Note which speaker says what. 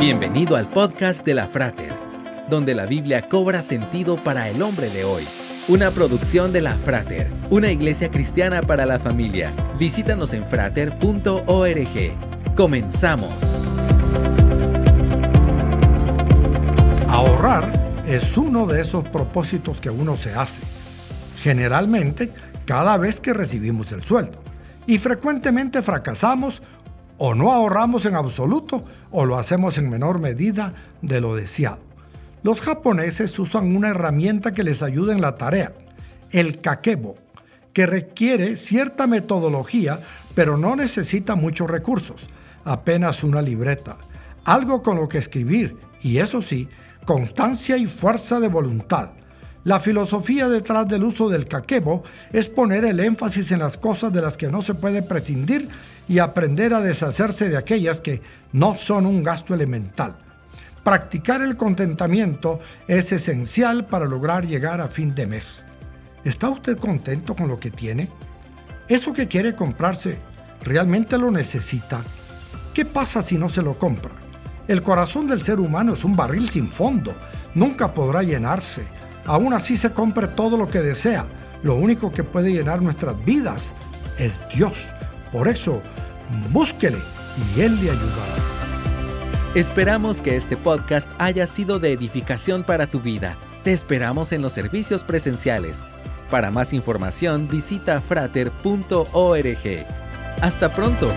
Speaker 1: Bienvenido al podcast de la Frater, donde la Biblia cobra sentido para el hombre de hoy. Una producción de la Frater, una iglesia cristiana para la familia. Visítanos en frater.org. Comenzamos.
Speaker 2: Ahorrar es uno de esos propósitos que uno se hace, generalmente cada vez que recibimos el sueldo, y frecuentemente fracasamos o no ahorramos en absoluto o lo hacemos en menor medida de lo deseado. Los japoneses usan una herramienta que les ayuda en la tarea, el kakebo, que requiere cierta metodología, pero no necesita muchos recursos, apenas una libreta, algo con lo que escribir y eso sí, constancia y fuerza de voluntad. La filosofía detrás del uso del kakebo es poner el énfasis en las cosas de las que no se puede prescindir y aprender a deshacerse de aquellas que no son un gasto elemental. Practicar el contentamiento es esencial para lograr llegar a fin de mes. ¿Está usted contento con lo que tiene? ¿Eso que quiere comprarse realmente lo necesita? ¿Qué pasa si no se lo compra? El corazón del ser humano es un barril sin fondo, nunca podrá llenarse aún así se compre todo lo que desea. Lo único que puede llenar nuestras vidas es Dios. Por eso, búsquele y Él le ayudará.
Speaker 1: Esperamos que este podcast haya sido de edificación para tu vida. Te esperamos en los servicios presenciales. Para más información visita frater.org. Hasta pronto.